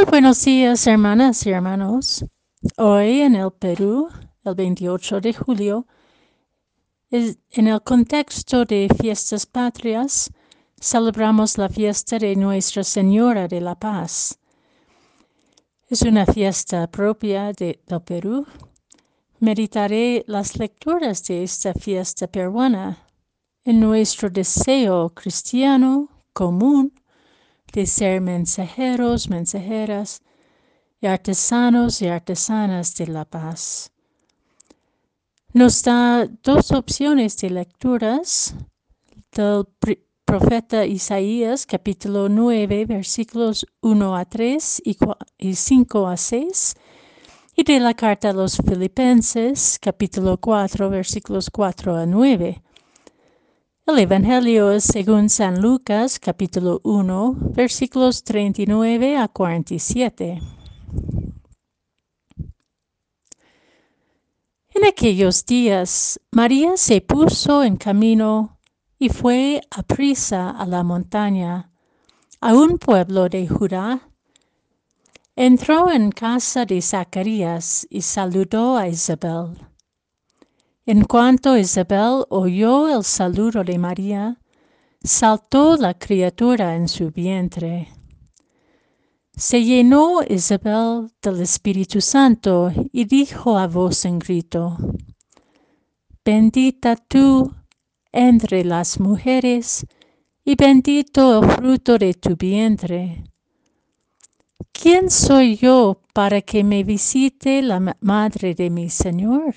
Muy buenos días, hermanas y hermanos. Hoy en el Perú, el 28 de julio, en el contexto de fiestas patrias, celebramos la fiesta de Nuestra Señora de la Paz. Es una fiesta propia de, del Perú. Meditaré las lecturas de esta fiesta peruana en nuestro deseo cristiano común de ser mensajeros, mensajeras y artesanos y artesanas de la paz. Nos da dos opciones de lecturas del profeta Isaías, capítulo 9, versículos 1 a 3 y 5 a 6, y de la carta a los Filipenses, capítulo 4, versículos 4 a 9. El Evangelio según San Lucas, capítulo 1, versículos 39 a 47. En aquellos días, María se puso en camino y fue a prisa a la montaña, a un pueblo de Judá. Entró en casa de Zacarías y saludó a Isabel. En cuanto Isabel oyó el saludo de María, saltó la criatura en su vientre. Se llenó Isabel del Espíritu Santo y dijo a voz en grito, Bendita tú entre las mujeres, y bendito el fruto de tu vientre. ¿Quién soy yo para que me visite la madre de mi Señor?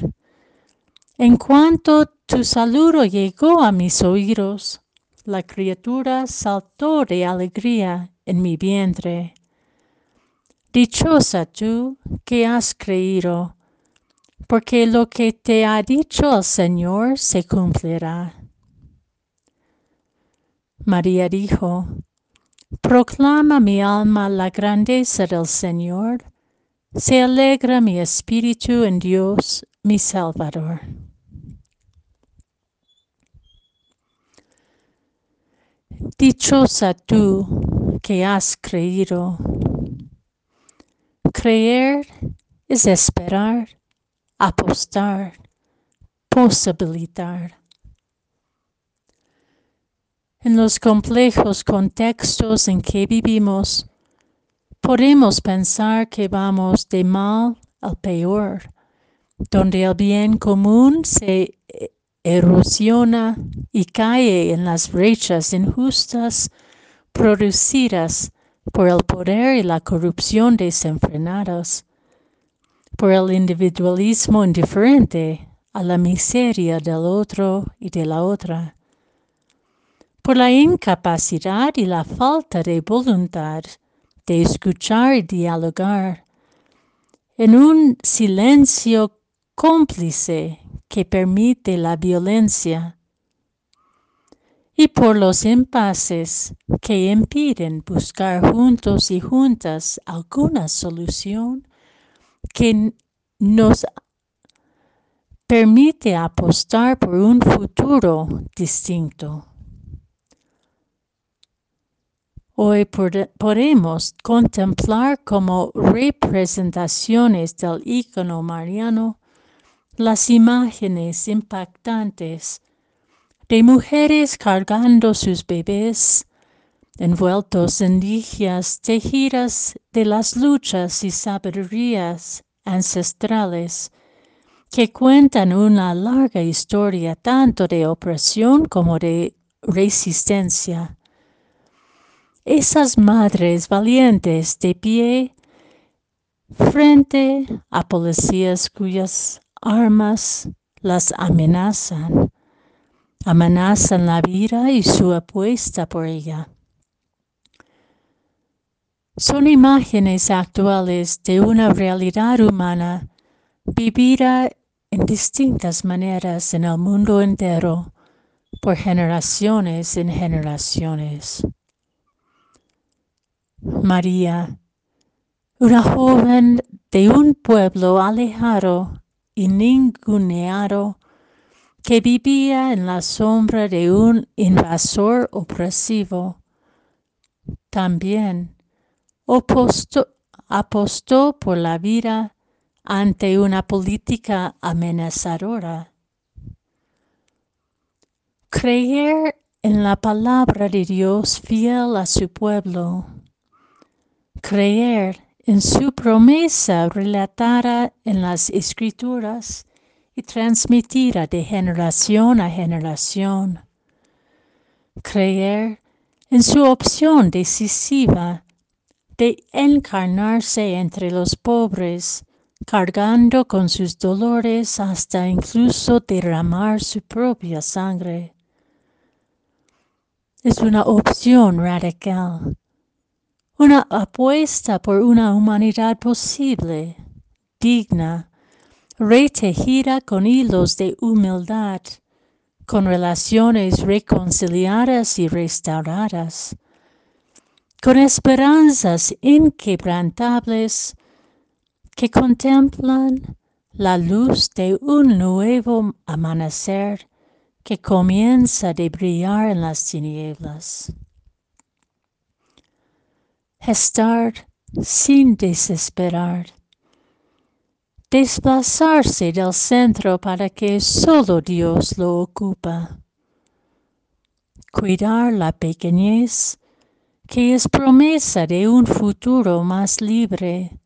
En cuanto tu saludo llegó a mis oídos, la criatura saltó de alegría en mi vientre. Dichosa tú que has creído, porque lo que te ha dicho el Señor se cumplirá. María dijo, Proclama mi alma la grandeza del Señor, se alegra mi espíritu en Dios, mi Salvador. Dichosa tú que has creído. Creer es esperar, apostar, posibilitar. En los complejos contextos en que vivimos, podemos pensar que vamos de mal al peor, donde el bien común se erosiona y cae en las brechas injustas producidas por el poder y la corrupción desenfrenados, por el individualismo indiferente a la miseria del otro y de la otra, por la incapacidad y la falta de voluntad de escuchar y dialogar, en un silencio cómplice que permite la violencia y por los impases que impiden buscar juntos y juntas alguna solución que nos permite apostar por un futuro distinto. Hoy podemos contemplar como representaciones del icono mariano las imágenes impactantes de mujeres cargando sus bebés, envueltos en ligias tejidas de las luchas y sabidurías ancestrales, que cuentan una larga historia tanto de opresión como de resistencia. Esas madres valientes de pie frente a policías cuyas armas las amenazan, amenazan la vida y su apuesta por ella. Son imágenes actuales de una realidad humana vivida en distintas maneras en el mundo entero por generaciones en generaciones. María, una joven de un pueblo alejado y ninguneado que vivía en la sombra de un invasor opresivo. También apostó por la vida ante una política amenazadora. Creer en la palabra de Dios fiel a su pueblo. Creer en su promesa relatada en las escrituras y transmitida de generación a generación. Creer en su opción decisiva de encarnarse entre los pobres, cargando con sus dolores hasta incluso derramar su propia sangre. Es una opción radical una apuesta por una humanidad posible, digna, retejida con hilos de humildad, con relaciones reconciliadas y restauradas, con esperanzas inquebrantables que contemplan la luz de un nuevo amanecer que comienza de brillar en las tinieblas estar sin desesperar, desplazarse del centro para que solo Dios lo ocupa, cuidar la pequeñez que es promesa de un futuro más libre,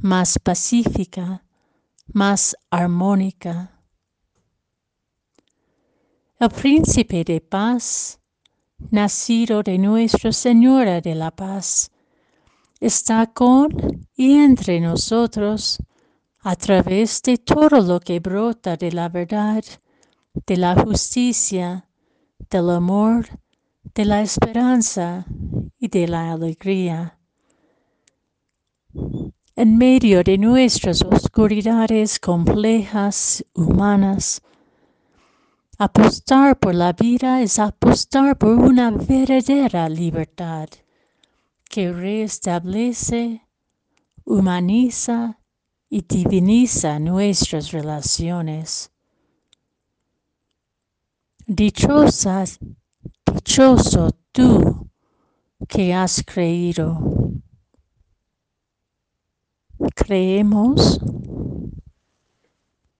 más pacífica, más armónica. El príncipe de paz, nacido de Nuestra Señora de la Paz, está con y entre nosotros a través de todo lo que brota de la verdad, de la justicia, del amor, de la esperanza y de la alegría. En medio de nuestras oscuridades complejas, humanas, apostar por la vida es apostar por una verdadera libertad que restablece, humaniza y diviniza nuestras relaciones. Dichosa, dichoso tú que has creído. Creemos